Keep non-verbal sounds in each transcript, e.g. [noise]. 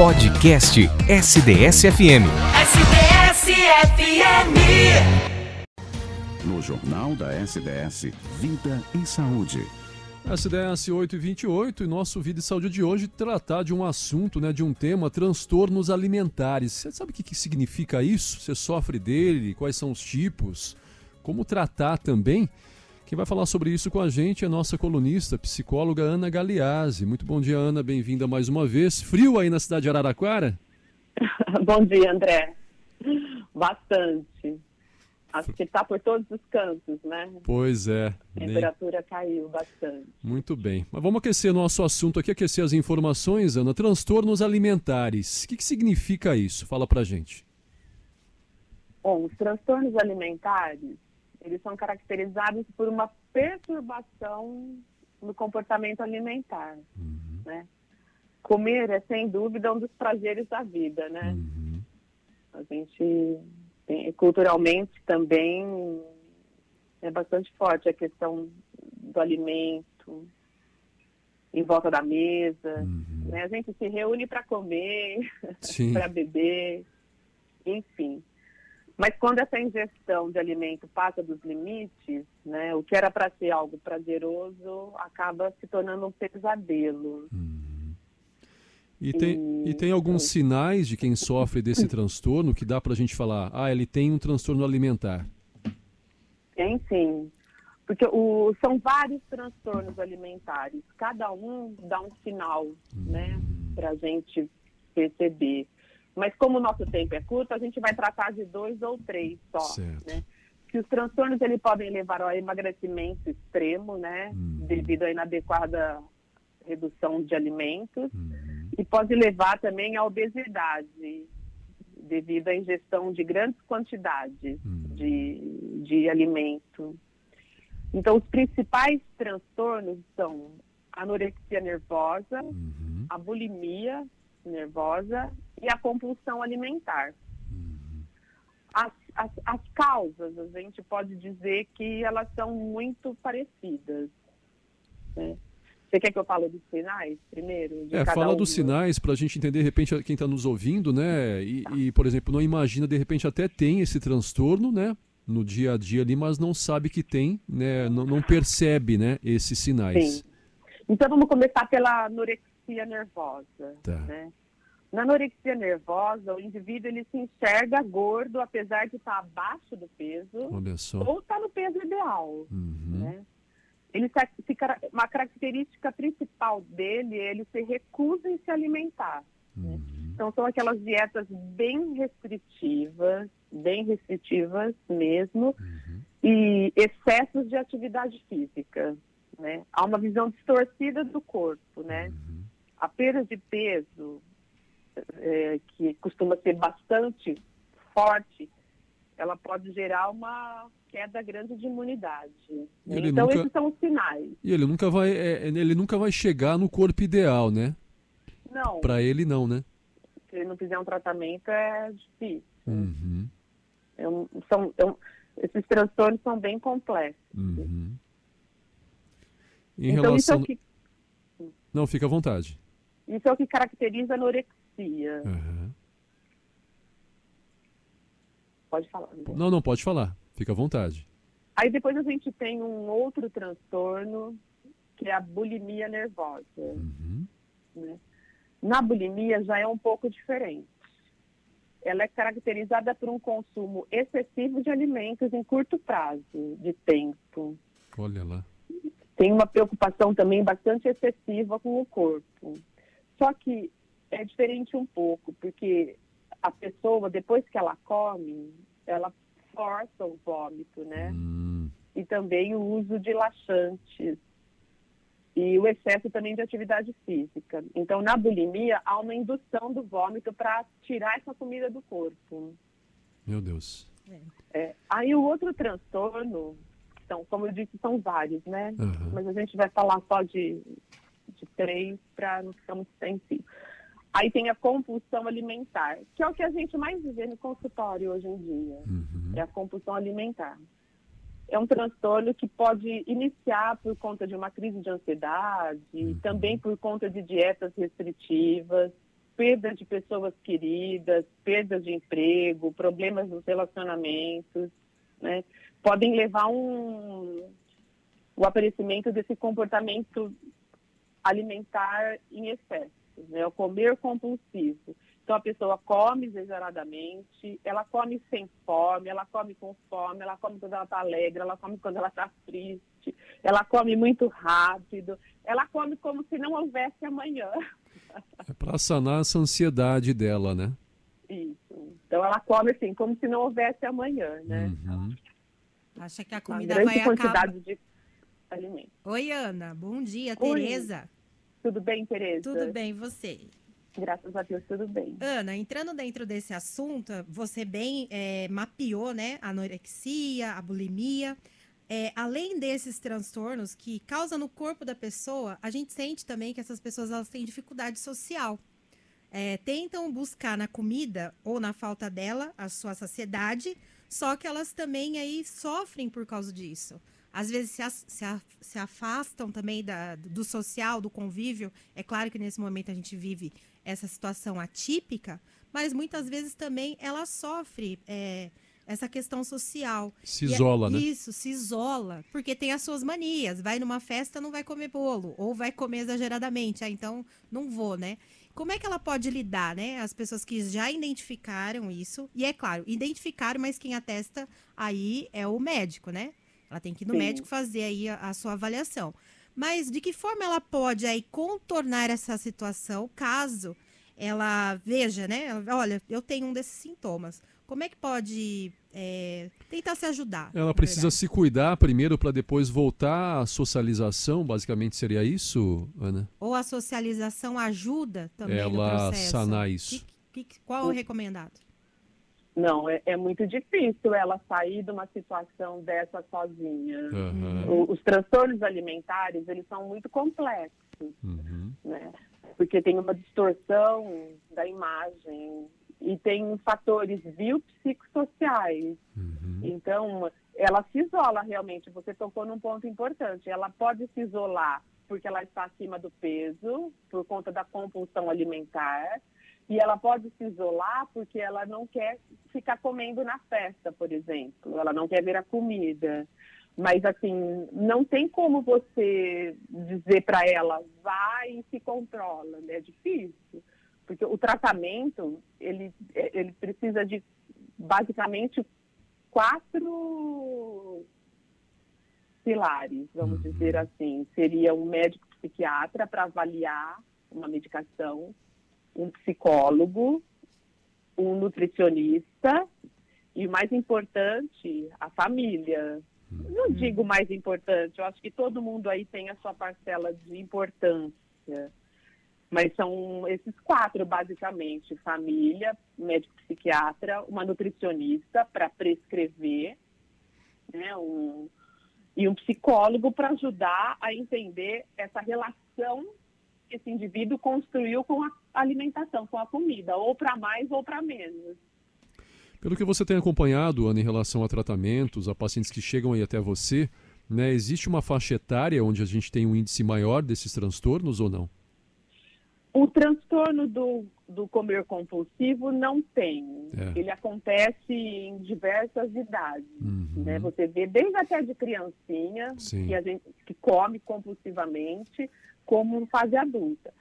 Podcast SDS-FM. SDS-FM. No Jornal da SDS, Vida e Saúde. SDS 828 e nosso Vida e Saúde de hoje tratar de um assunto, né, de um tema, transtornos alimentares. Você sabe o que, que significa isso? Você sofre dele? Quais são os tipos? Como tratar também? Quem vai falar sobre isso com a gente é a nossa colunista, psicóloga Ana Galeazzi. Muito bom dia, Ana. Bem-vinda mais uma vez. Frio aí na cidade de Araraquara? [laughs] bom dia, André. Bastante. Acho que está por todos os cantos, né? Pois é. A temperatura nem... caiu bastante. Muito bem. Mas vamos aquecer nosso assunto aqui, aquecer as informações, Ana. Transtornos alimentares. O que, que significa isso? Fala pra gente. Bom, os transtornos alimentares eles são caracterizados por uma perturbação no comportamento alimentar, uhum. né? Comer é sem dúvida um dos prazeres da vida, né? Uhum. A gente tem, culturalmente também é bastante forte a questão do alimento em volta da mesa, uhum. né? A gente se reúne para comer, [laughs] para beber, enfim. Mas quando essa ingestão de alimento passa dos limites, né, o que era para ser algo prazeroso acaba se tornando um pesadelo. Uhum. E, tem, e... e tem alguns sinais de quem sofre desse transtorno que dá para a gente falar, ah, ele tem um transtorno alimentar? Tem sim. Porque o, são vários transtornos alimentares. Cada um dá um sinal, né, uhum. para a gente perceber. Mas como o nosso tempo é curto, a gente vai tratar de dois ou três só, certo. né? Que os transtornos ele podem levar ao emagrecimento extremo, né? Uhum. Devido à inadequada redução de alimentos. Uhum. E pode levar também à obesidade, devido à ingestão de grandes quantidades uhum. de, de alimento. Então, os principais transtornos são anorexia nervosa, uhum. a bulimia nervosa e a compulsão alimentar. As, as, as, causas, a gente pode dizer que elas são muito parecidas. Né? Você quer que eu fale dos sinais primeiro? É, fala um, dos sinais para a gente entender, de repente, quem está nos ouvindo, né? E, tá. e, por exemplo, não imagina, de repente, até tem esse transtorno, né? No dia a dia ali, mas não sabe que tem, né? Não, não percebe, né? Esses sinais. Sim. Então vamos começar pela anorexia nervosa, tá. né? Na anorexia nervosa, o indivíduo ele se enxerga gordo, apesar de estar abaixo do peso, ou estar no peso ideal. Uhum. Né? Ele se, uma característica principal dele é ele se recusa em se alimentar. Né? Uhum. Né? Então são aquelas dietas bem restritivas, bem restritivas mesmo, uhum. e excessos de atividade física. Né? Há uma visão distorcida do corpo, né? Uhum. A perda de peso, é, que costuma ser bastante forte, ela pode gerar uma queda grande de imunidade. então nunca... esses são os sinais. E ele nunca vai, é, ele nunca vai chegar no corpo ideal, né? Não. Para ele não, né? Se ele não fizer um tratamento é difícil. Uhum. É um, são, é um, esses transtornos são bem complexos. Uhum. Em então, relação... isso é o que... Não, fica à vontade. Isso é o que caracteriza a anorexia Uhum. Pode falar. Não, não, pode falar. Fica à vontade. Aí depois a gente tem um outro transtorno, que é a bulimia nervosa. Uhum. Né? Na bulimia já é um pouco diferente. Ela é caracterizada por um consumo excessivo de alimentos em curto prazo de tempo. Olha lá. Tem uma preocupação também bastante excessiva com o corpo. Só que é diferente um pouco, porque a pessoa, depois que ela come, ela força o vômito, né? Hum. E também o uso de laxantes e o excesso também de atividade física. Então, na bulimia, há uma indução do vômito para tirar essa comida do corpo. Meu Deus. É. Aí o outro transtorno, então, como eu disse, são vários, né? Uhum. Mas a gente vai falar só de, de três para não ficar muito sensível. Aí tem a compulsão alimentar, que é o que a gente mais vê no consultório hoje em dia. Uhum. É a compulsão alimentar. É um transtorno que pode iniciar por conta de uma crise de ansiedade, uhum. também por conta de dietas restritivas. perda de pessoas queridas, perda de emprego, problemas nos relacionamentos, né? Podem levar um, o aparecimento desse comportamento alimentar em excesso, né? O comer compulsivo. Então a pessoa come exageradamente, ela come sem fome, ela come com fome, ela come quando ela está alegre, ela come quando ela está triste, ela come muito rápido, ela come como se não houvesse amanhã. É para sanar essa ansiedade dela, né? Isso. Então ela come assim, como se não houvesse amanhã, né? Uhum. Acha que a Uma comida grande vai quantidade acabar. de alimentos. Oi, Ana. Bom dia, Oi. Tereza. Tudo bem, Tereza? Tudo bem, você? Graças a Deus, tudo bem. Ana, entrando dentro desse assunto, você bem é, mapeou, né, a anorexia, a bulimia. É, além desses transtornos que causam no corpo da pessoa, a gente sente também que essas pessoas elas têm dificuldade social. É, tentam buscar na comida ou na falta dela a sua saciedade, só que elas também aí sofrem por causa disso. Às vezes se, afastam também da- do social, do convívio. É claro que nesse momento a gente vive essa situação atípica, mas muitas vezes também ela sofre é, essa questão social. Se é- isola, né? Isso, se isola, porque tem as suas manias. Vai numa festa, não vai comer bolo, ou vai comer exageradamente. Ah, então não vou, né? Como é que ela pode lidar, né? As pessoas que já identificaram isso, e é claro, identificaram, mas quem atesta aí é o médico, né? Ela tem que ir no Sim. médico fazer aí a, a sua avaliação. Mas de que forma ela pode aí contornar essa situação caso ela veja, né? Ela, Olha, eu tenho um desses sintomas. Como é que pode é, tentar se ajudar? Ela precisa verdade? se cuidar primeiro para depois voltar à socialização, basicamente seria isso, Ana? Ou a socialização ajuda também no Ela processo? sanar isso. Que- que- qual é o recomendado? Não, é, é muito difícil ela sair de uma situação dessa sozinha. Aham. O- os transtornos alimentares, eles são muito complexos, Uhum. né? Porque tem uma distorção da imagem e tem fatores biopsicossociais. Uhum. Então, ela se isola realmente. Você tocou num ponto importante. Ela pode se isolar porque ela está acima do peso, por conta da compulsão alimentar. E ela pode se isolar porque ela não quer ficar comendo na festa, por exemplo. Ela não quer ver a comida. Mas, assim, não tem como você dizer para ela, vai e se controla. né? É difícil. Porque o tratamento, ele, ele precisa de, basicamente, quatro pilares, vamos Uhum. dizer assim. Seria um médico psiquiatra para avaliar uma medicação, um psicólogo, um nutricionista e, o mais importante, a família. Não digo mais importante, eu acho que todo mundo aí tem a sua parcela de importância. Mas são esses quatro, basicamente: família, médico psiquiatra, uma nutricionista para prescrever, né, um, e um psicólogo para ajudar a entender essa relação que esse indivíduo construiu com a alimentação, com a comida, ou para mais ou para menos. Pelo que você tem acompanhado, Ana, em relação a tratamentos, a pacientes que chegam aí até você, né, existe uma faixa etária onde a gente tem um índice maior desses transtornos ou não? O transtorno do, do comer compulsivo não tem. É. Ele acontece em diversas idades. Uhum. né? Você vê desde até de criancinha, Sim. que a gente que come compulsivamente, como fase adulta.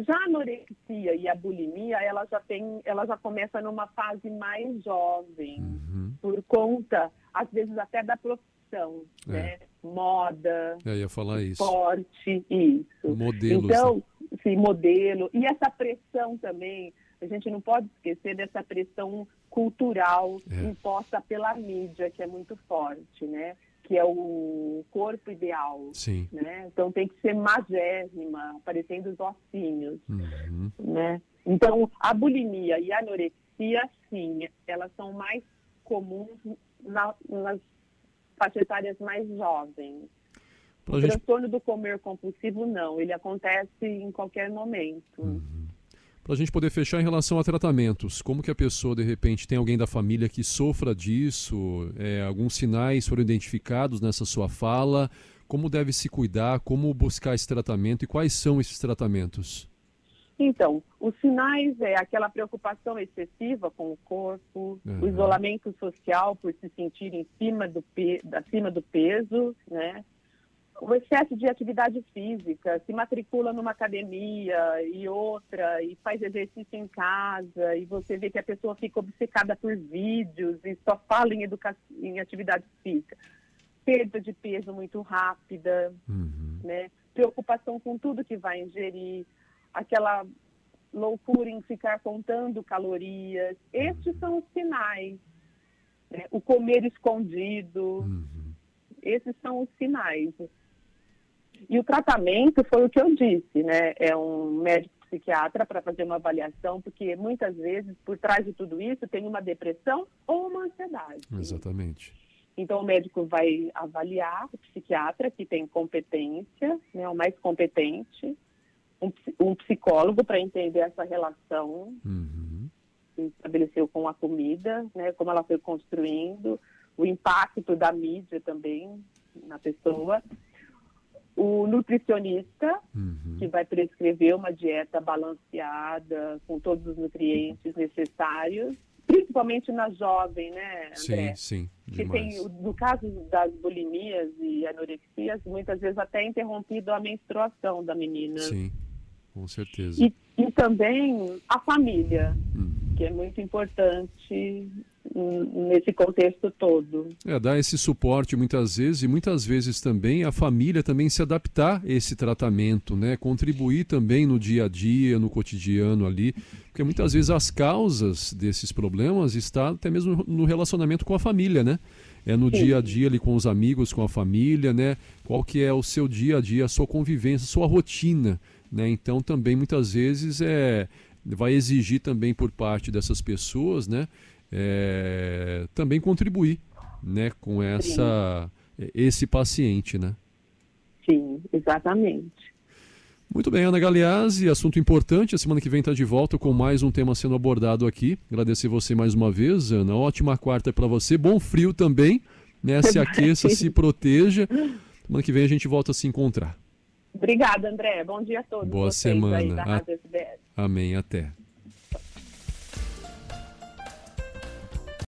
Já a anorexia e a bulimia, ela já tem, ela já começa numa fase mais jovem, Uhum. por conta, às vezes até da profissão, É. né? Moda, É, ia falar isso. esporte, isso. Modelos. né? Então, sim, modelo. E essa pressão também, a gente não pode esquecer dessa pressão cultural É. imposta pela mídia, que é muito forte, né? Que é o corpo ideal, Sim. né? Então tem que ser magérrima, parecendo os ossinhos, Uhum. né? Então, a bulimia e a anorexia, sim, elas são mais comuns na- nas faixas etárias mais jovens. Pra O gente transtorno do comer compulsivo, não. Ele acontece em qualquer momento. Uhum. Para a gente poder fechar em relação a tratamentos, como que a pessoa, de repente, tem alguém da família que sofra disso? É, alguns sinais foram identificados nessa sua fala? Como deve se cuidar? Como buscar esse tratamento? E quais são esses tratamentos? Então, os sinais é aquela preocupação excessiva com o corpo, Uhum. o isolamento social por se sentir em cima do, pe acima do peso, né? O excesso de atividade física, se matricula numa academia e outra, e faz exercício em casa, e você vê que a pessoa fica obcecada por vídeos e só fala em, educa em atividade física. Perda de peso muito rápida, Uhum. né? Preocupação com tudo que vai ingerir, aquela loucura em ficar contando calorias. Estes são os sinais. né? O comer escondido, Uhum. esses são os sinais. E o tratamento foi o que eu disse, né? É um médico psiquiatra para fazer uma avaliação, porque muitas vezes por trás de tudo isso tem uma depressão ou uma ansiedade. Exatamente. Então, o médico vai avaliar o psiquiatra, que tem competência, né, o mais competente, um, um psicólogo para entender essa relação Uhum. que estabeleceu com a comida, né, como ela foi construindo, o impacto da mídia também na pessoa. O nutricionista, Uhum. que vai prescrever uma dieta balanceada, com todos os nutrientes necessários, principalmente na jovem, né, André? Sim, sim. que tem, no caso das bulimias e anorexias, muitas vezes até é interrompido a menstruação da menina. Sim, com certeza. E, e também a família, Uhum. que é muito importante nesse contexto todo. É, dar esse suporte muitas vezes e muitas vezes também a família também se adaptar a esse tratamento, né? Contribuir também no dia a dia, no cotidiano ali, porque muitas vezes as causas desses problemas está até mesmo no relacionamento com a família, né? É no Sim. dia a dia ali com os amigos, com a família, né? Qual que é o seu dia a dia, a sua convivência, a sua rotina, né? Então também muitas vezes é vai exigir também por parte dessas pessoas, né? É, também contribuir né, com essa, esse paciente. Né? Sim, exatamente. Muito bem, Ana Galeazzi, assunto importante. A semana que vem está de volta com mais um tema sendo abordado aqui. Agradecer você mais uma vez, Ana. Ótima quarta para você. Bom frio também. Né? Se aqueça, se proteja. Semana que vem a gente volta a se encontrar. Obrigada, André. Bom dia a todos. Boa vocês Aí semana. da. Rádio SBS. Amém. Até.